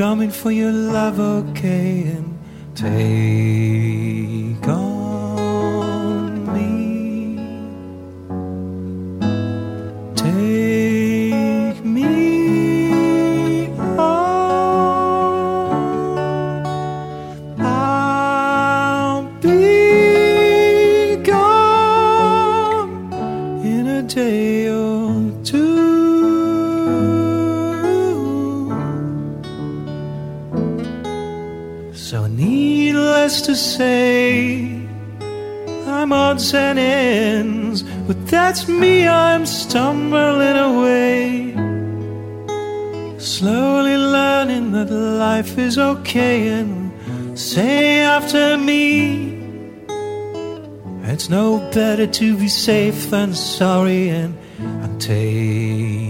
coming for your love, okay, and take that's me, I'm stumbling away. Slowly learning that life is okay, and say after me, it's no better to be safe than sorry, and, and take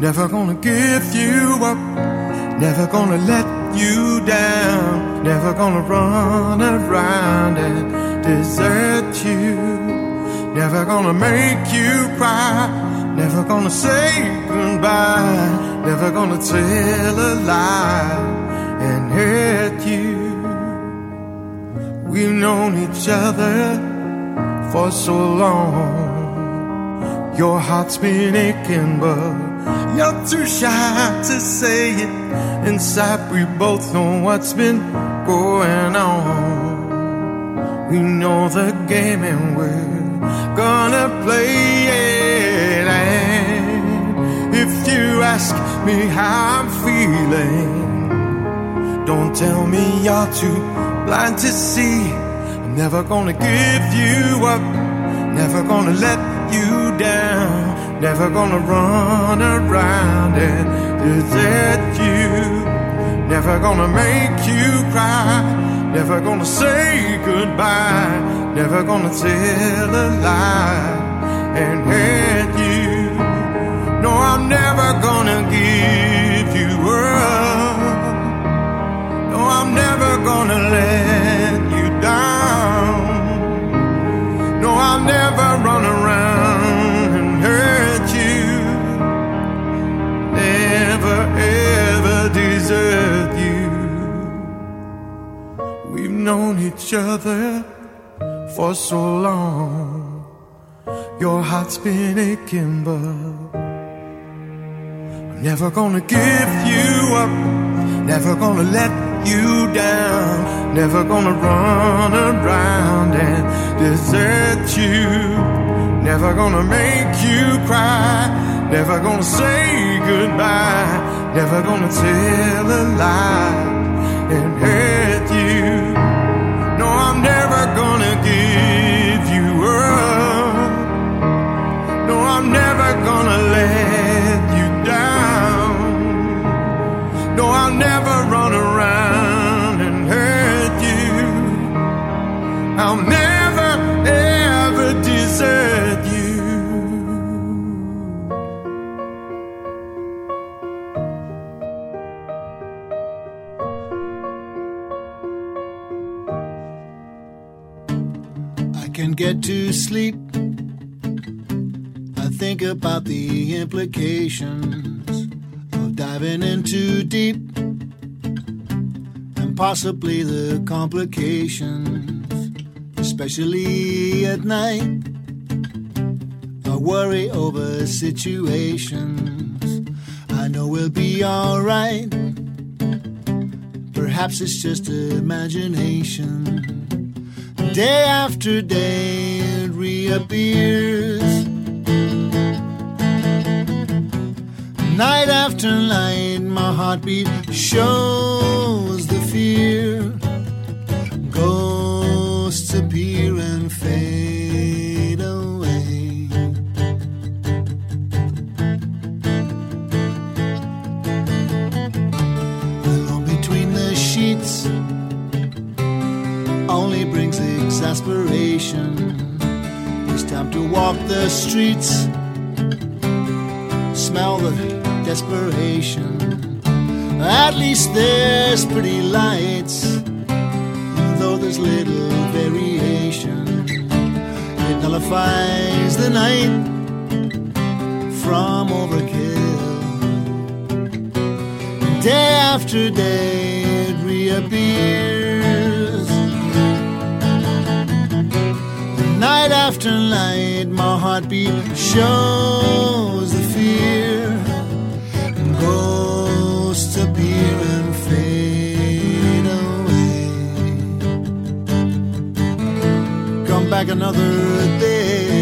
Never gonna give you up. Never gonna let you down. Never gonna run around and desert you. Never gonna make you cry. Never gonna say goodbye. Never gonna tell a lie and hurt you. We've known each other for so long. Your heart's been aching, but you're too shy to say it. Inside, we both know what's been going on. We know the game and we're gonna play it. And if you ask me how I'm feeling, don't tell me you're too blind to see. I'm never gonna give you up, never gonna let you down, never gonna run around and desert you, never gonna make you cry. Never gonna say goodbye, never gonna tell a lie and hurt you. No, I'm never gonna give you up. No, I'm never gonna let you down. No, I'm never known each other for so long. Your heart's been aching, but I'm never gonna give you up. Never gonna let you down. Never gonna run around and desert you. Never gonna make you cry. Never gonna say goodbye. Never gonna tell a lie and gonna let you down. No, I'll never run around and hurt you. I'll never ever desert you. I can get to sleep. About the implications of diving in too deep and possibly the complications, especially at night. I worry over situations. I know we'll be alright. Perhaps it's just imagination. Day after day it reappears. Night after night, my heartbeat shows the fear. Ghosts appear and fade away. Alone between the sheets only brings exasperation. It's time to walk the streets, smell the desperation. At least there's pretty lights, though there's little variation. It nullifies the night from overkill. Day after day it reappears. Night after night, my heartbeat shows Back another day.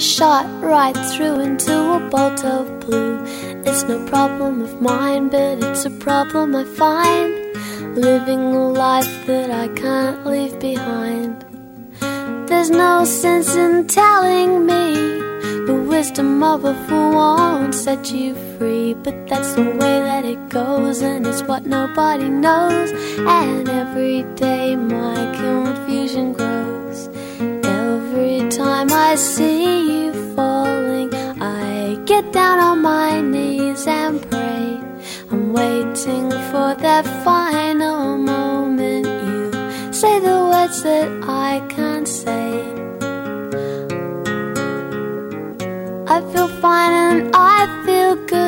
Shot right through into a bolt of blue. It's no problem of mine, but it's a problem I find. Living a life that I can't leave behind. There's no sense in telling me the wisdom of a fool won't set you free. But that's the way that it goes, and it's what nobody knows. And every day my confusion grows. Time I see you falling, I get down on my knees and pray. I'm waiting for that final moment. You say the words that I can't say. I feel fine and I feel good.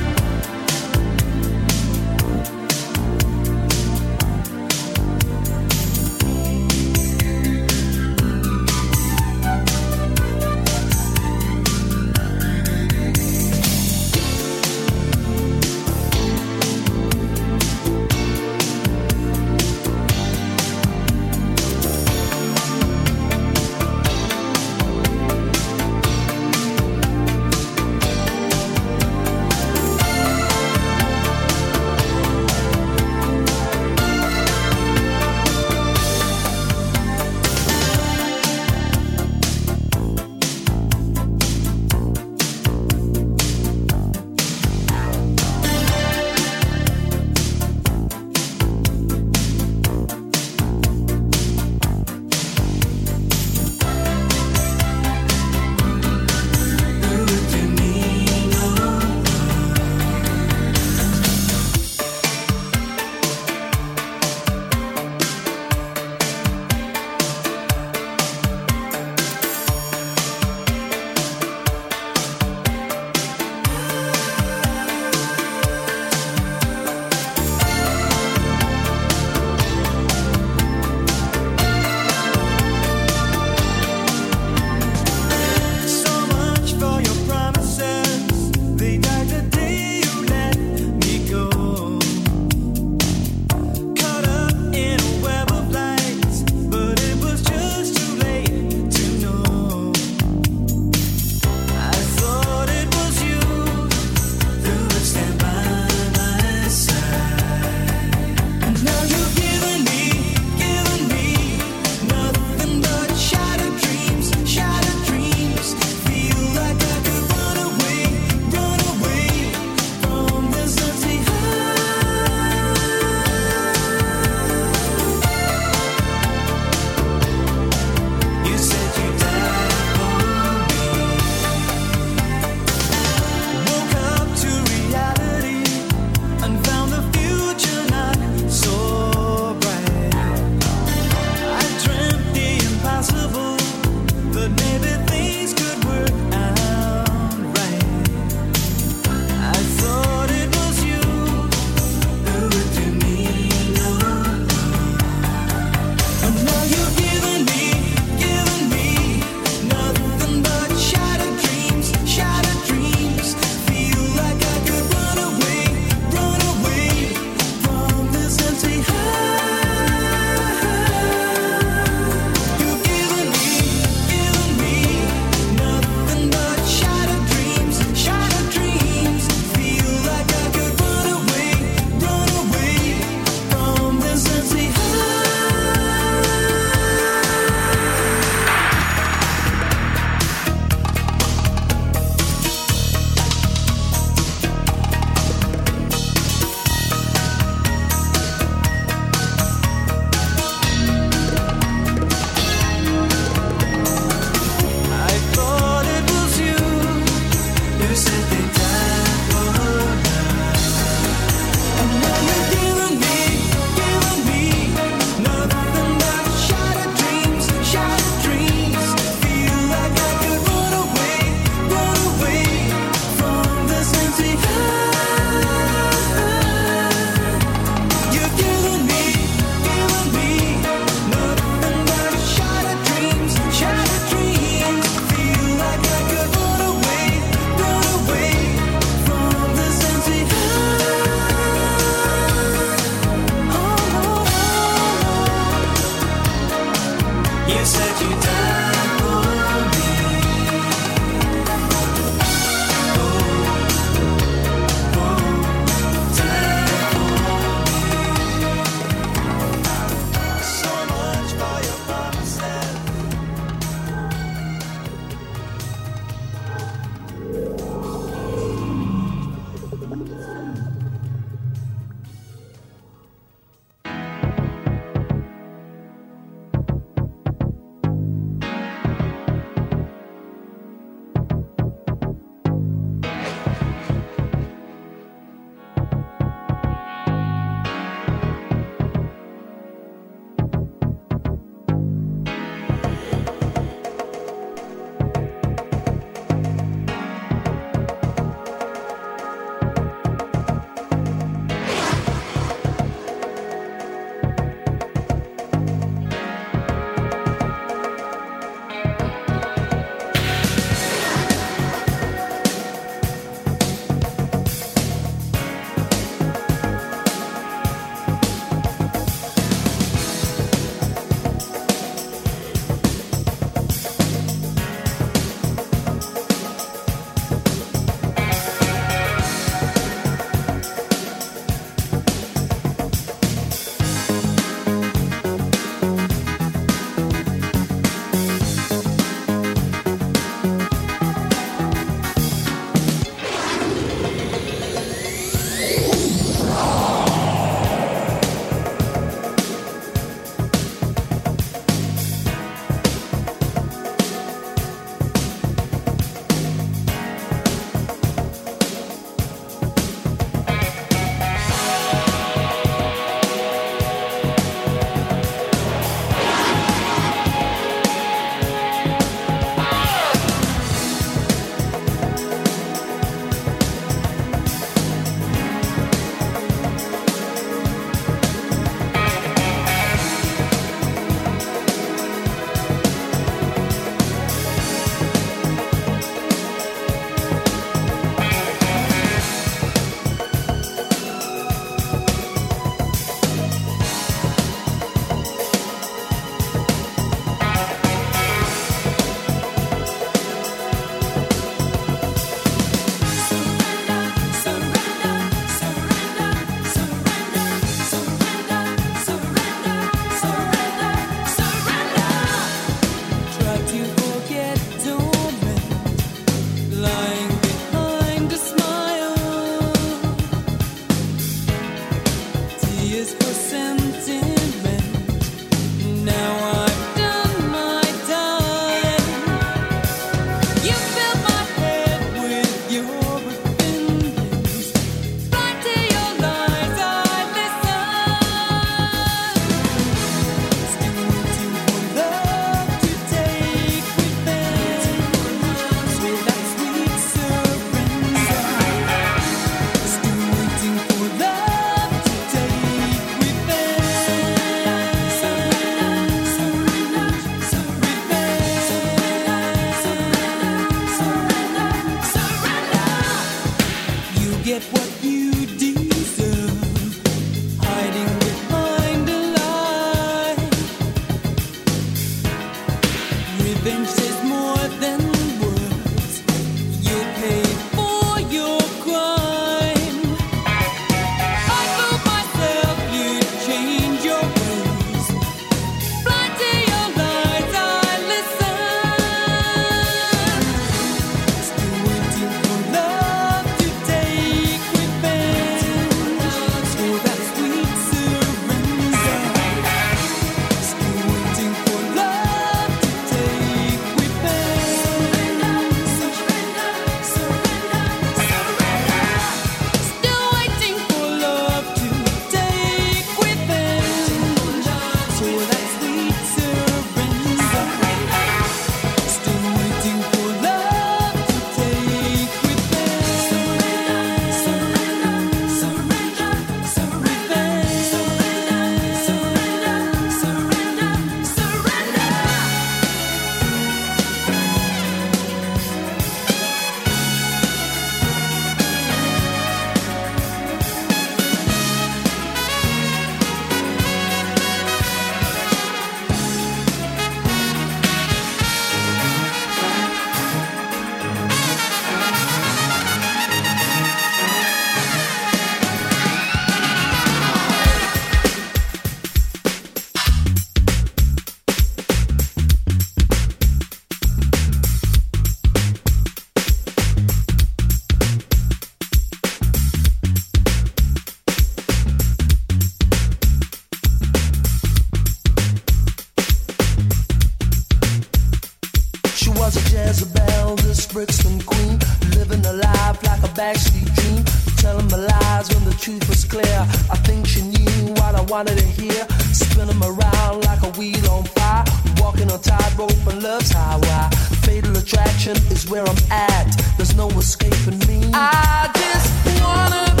truth was clear. I think she knew what I wanted to hear. Spin them around like a wheel on fire. Walking on tightrope and love's highway. Fatal attraction is where I'm at. There's no escaping me. I just wanna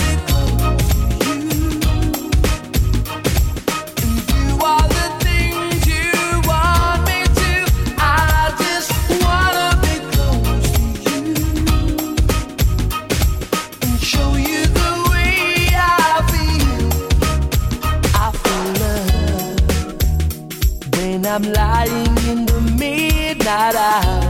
that I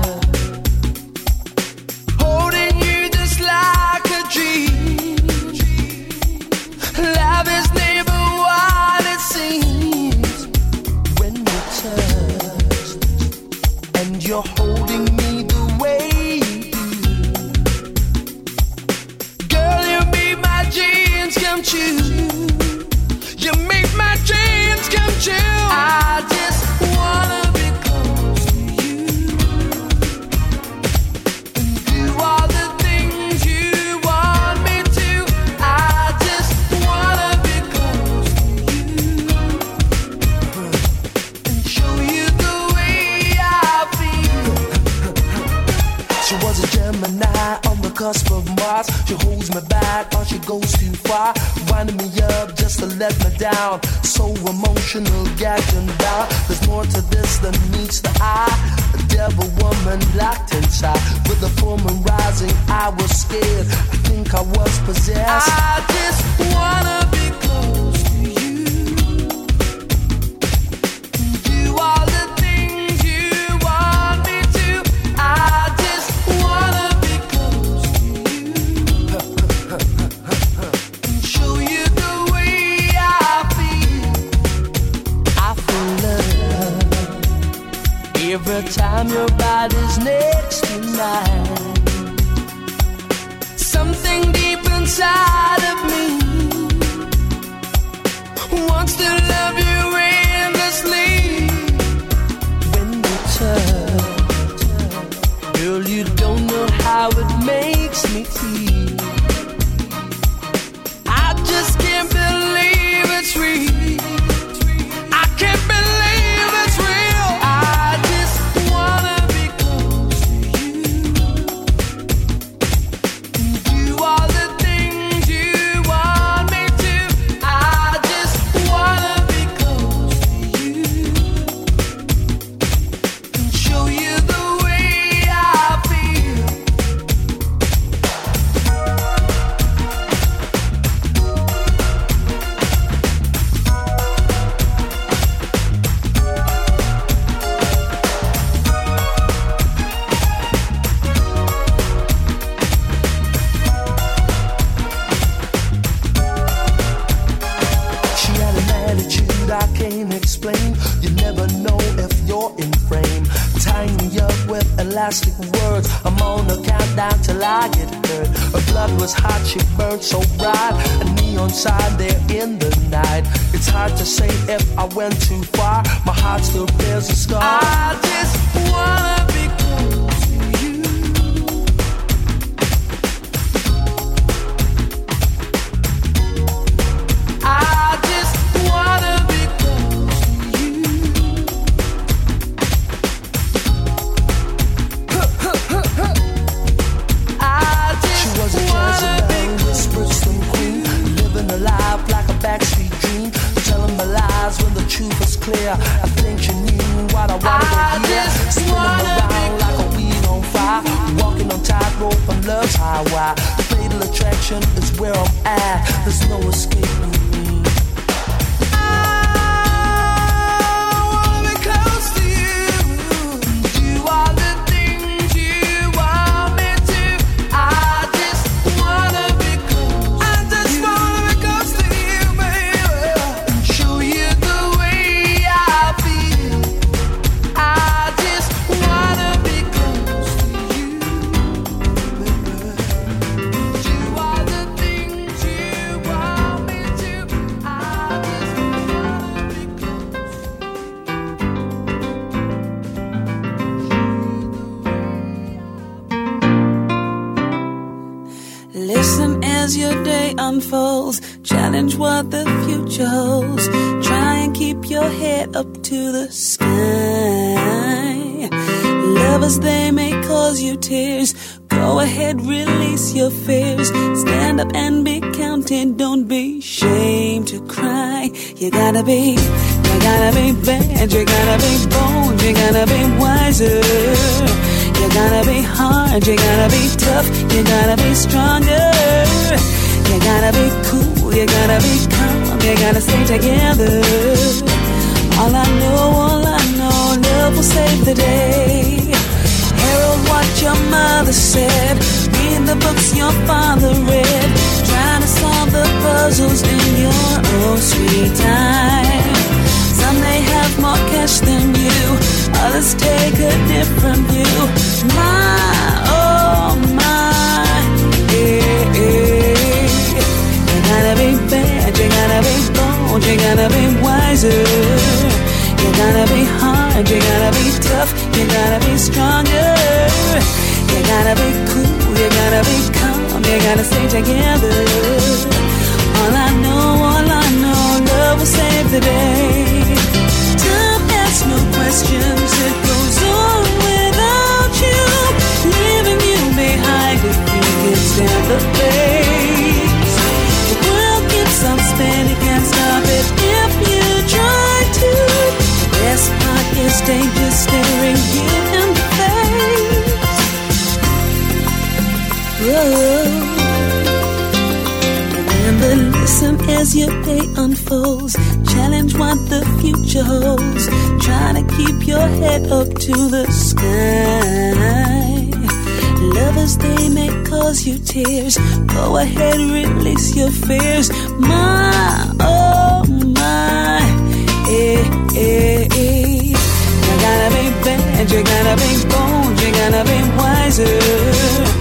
the time your body's next to mine. Something deep inside of me wants to love you endlessly. When we touch, girl, you don't know how it makes me feel. I just can't believe it's real. Gotta be, you gotta be bad. You gotta be bold. You gotta be wiser. You gotta be hard. You gotta be tough. You gotta be stronger. You gotta be cool. You gotta be calm. You gotta stay together. All I know, all I know, love will save the day. Herald what your mother said. Read the books your father read. Solve the puzzles in your own sweet time. Some may have more cash than you, others take a different view. My, oh my, yeah, yeah. You gotta be bad, you gotta be bold, you gotta be wiser. You gotta be hard, you gotta be tough, you gotta be stronger. You gotta be cool, you gotta be you gotta stay together. All I know, all I know, love will save the day. Time asks no questions, it goes on without you, leaving you behind if you can stand the pace. As your day unfolds. Challenge what the future holds. Try to keep your head up to the sky. Lovers, they may cause you tears. Go ahead, release your fears. My, oh my, eh, eh, eh. You gotta be bad, you gotta be bold, you gotta be wiser.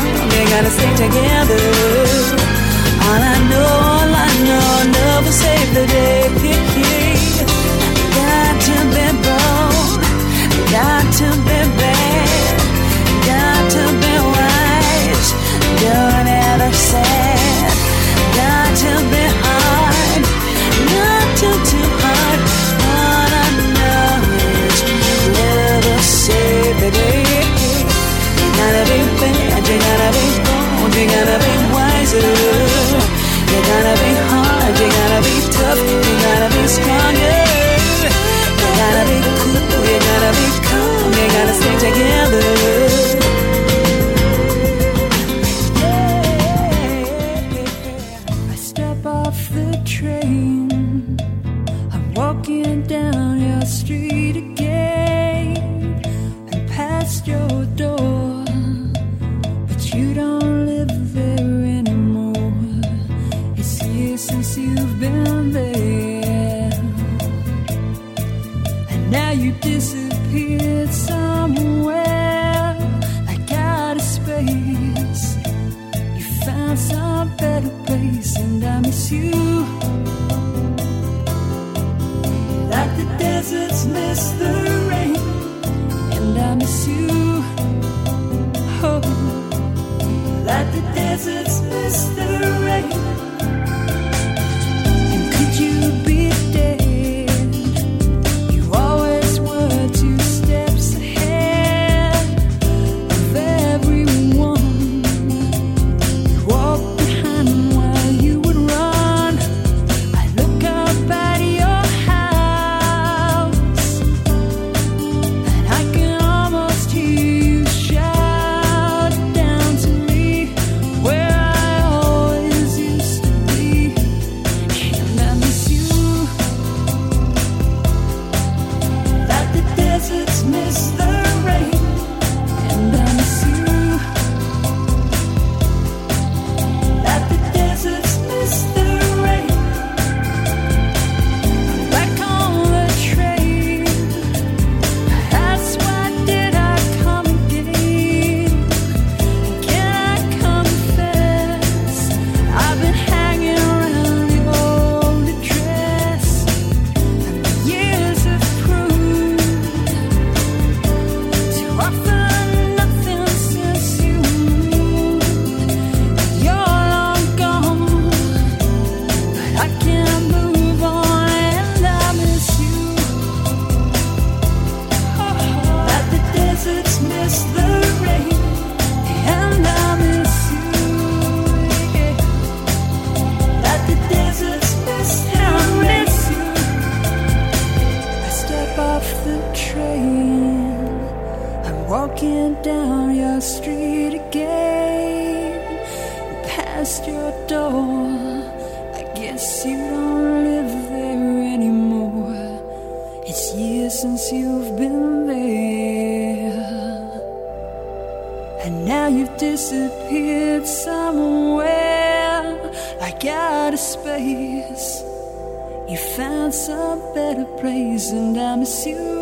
you gotta stay together. All I know, all I know, love will save the day. Got to be bold, got to be bad, got to be wise. Don't ever sad, got to be hard, not too too hard. All I know is love will save the day. Gotta be you gotta be bold, you gotta be wiser. You gotta be hard, you gotta be tough, you gotta be stronger. You gotta be cool, you gotta be calm, you gotta stay together. Deserts miss you. Like the deserts miss the rain, since you've been there. And now you've disappeared somewhere like out of space. You found some better place, and I miss you.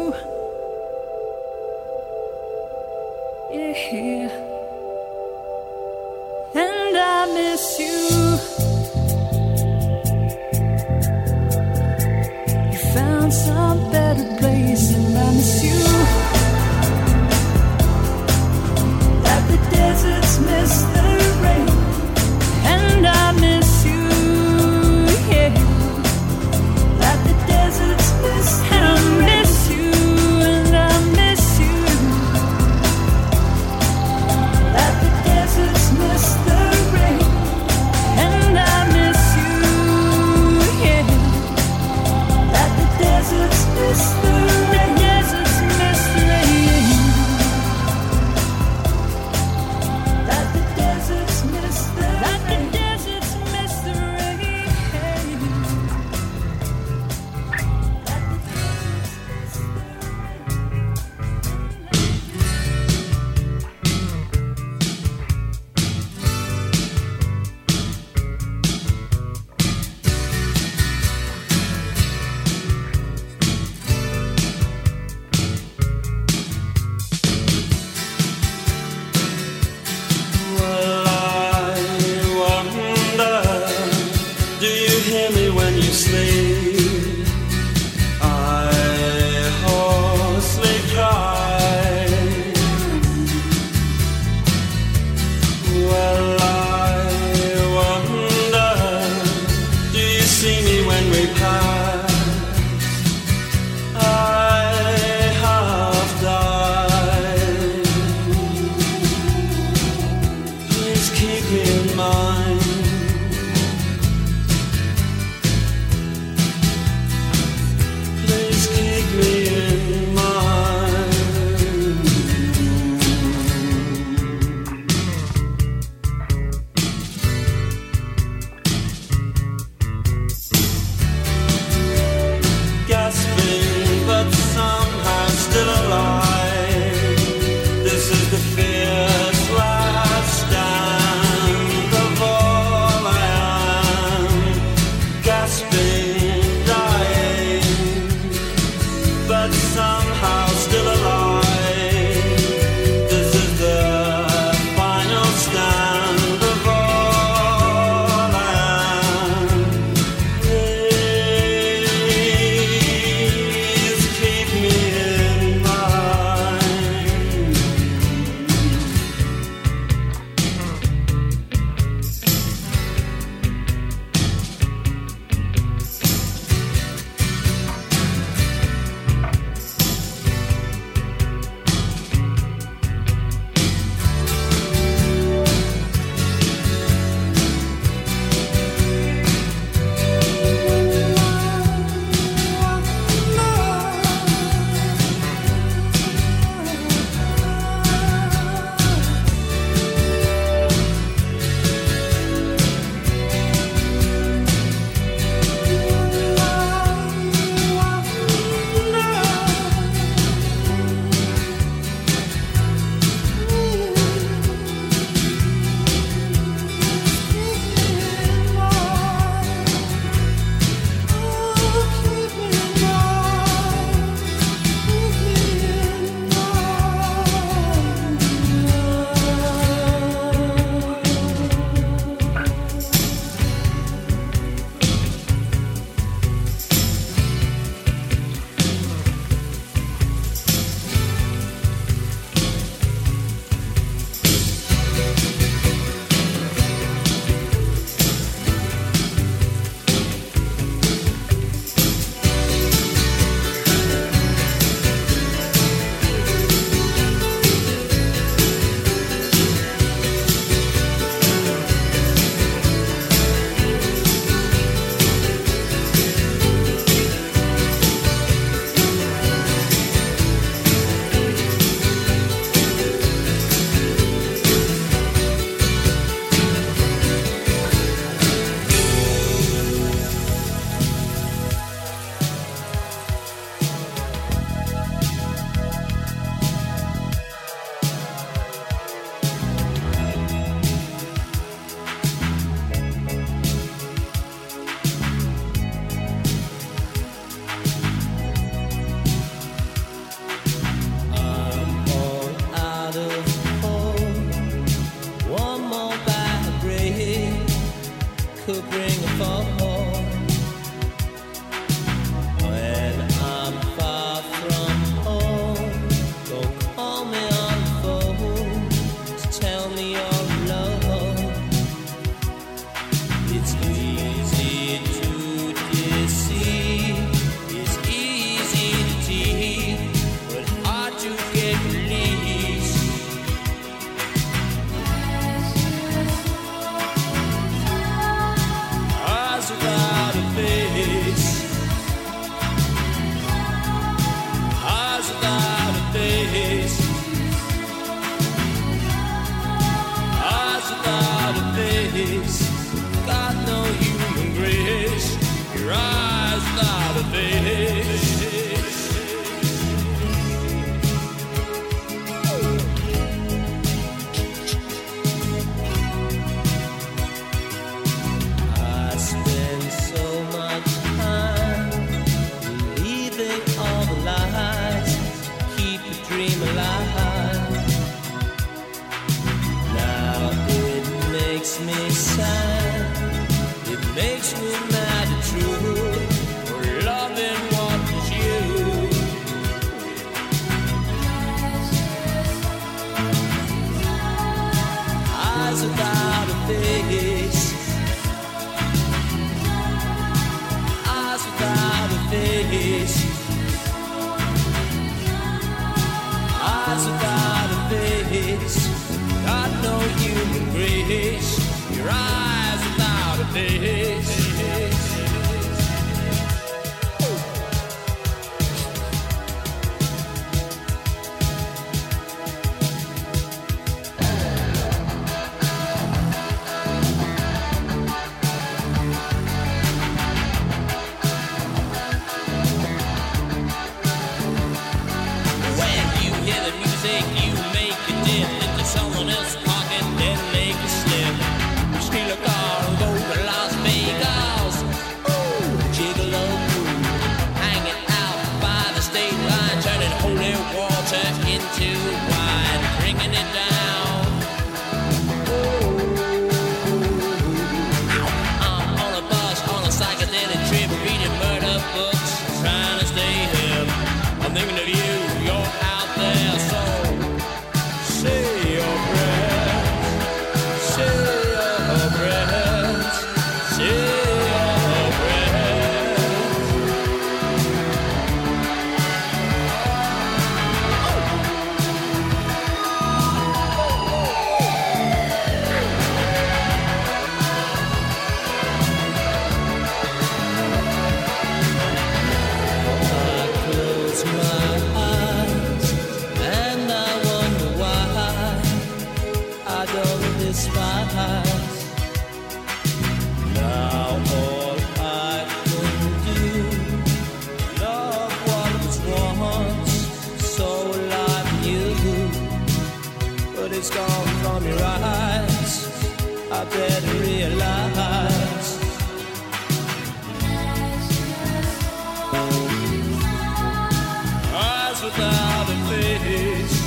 without a face.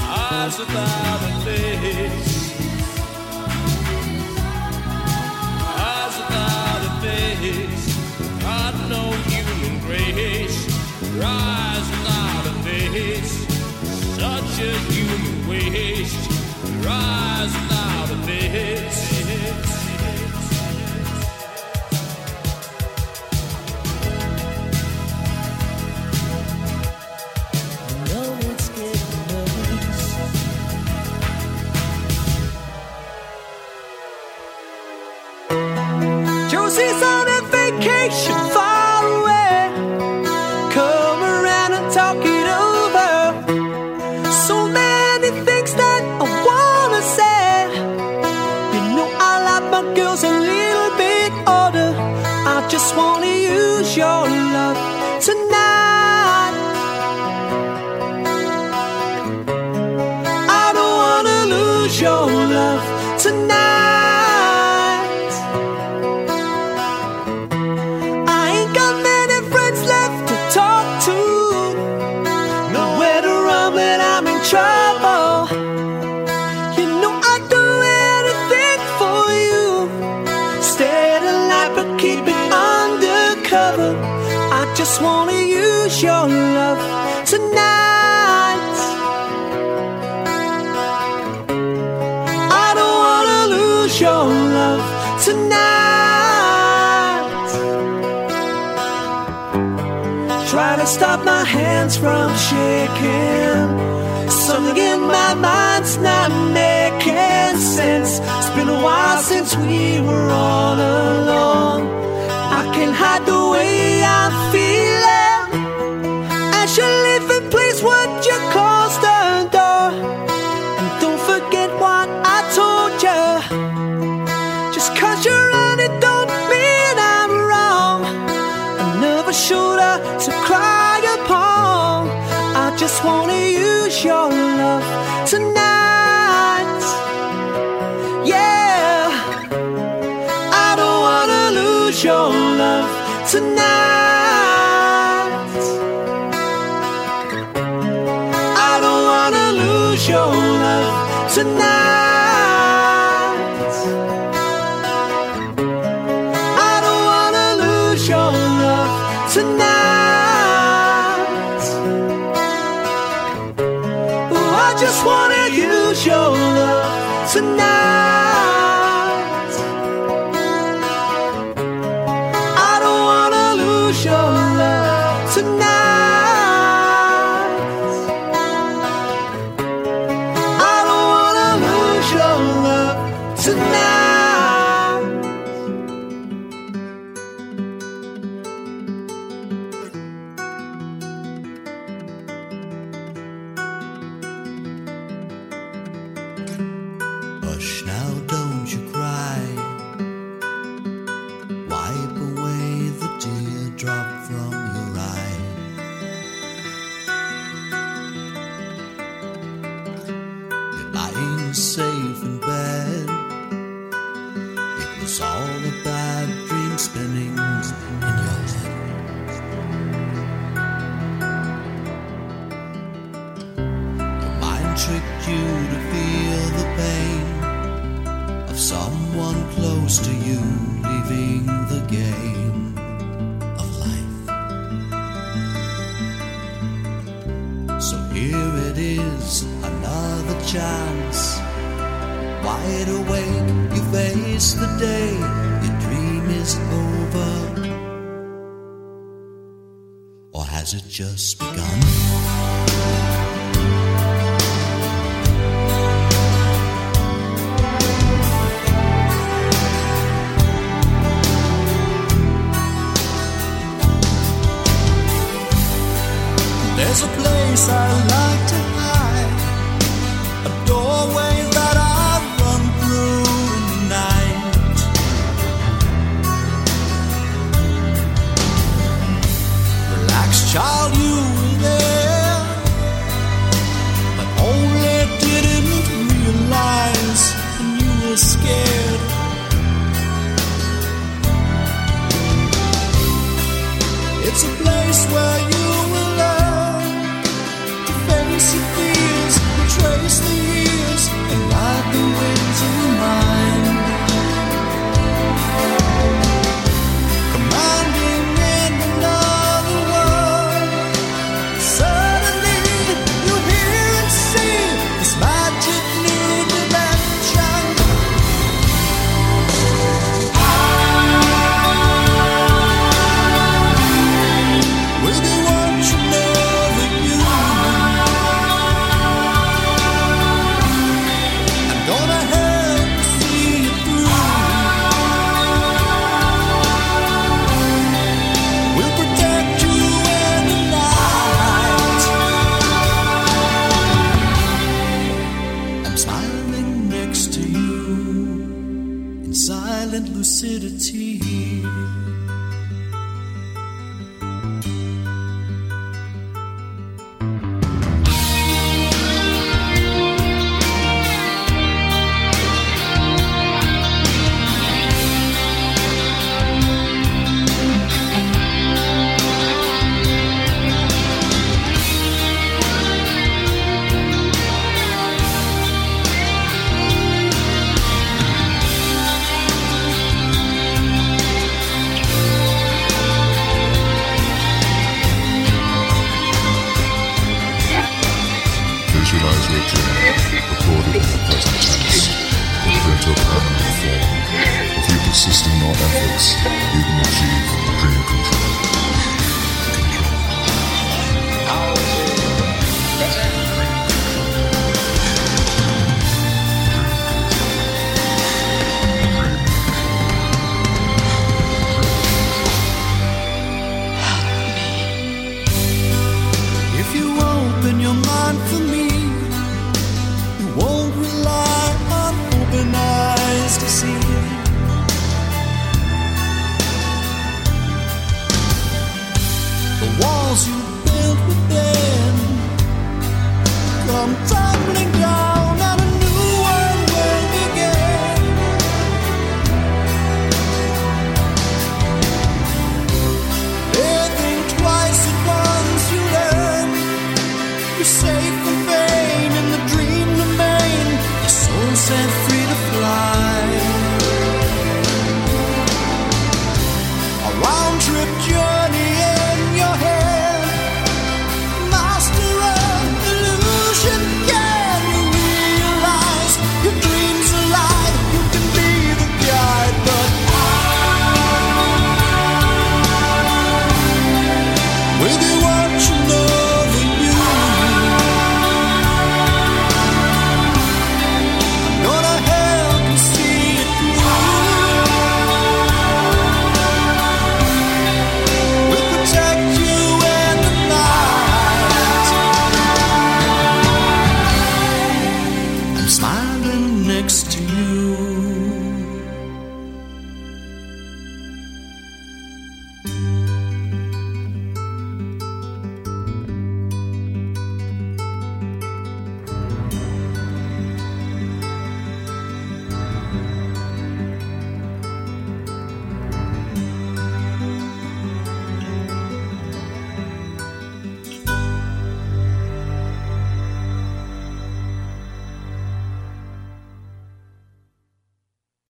Eyes without a face. Eyes without a face. Got no human grace. Your eyes without a face. Such a human waste. Your eyes without a face. should my hands from shaking. Something in my mind's not making sense. It's been a while since we were all alone. I can hide the way I feel. tonight. I don't wanna lose your love tonight. has it just begun? There's a place I like. In your efforts, you can achieve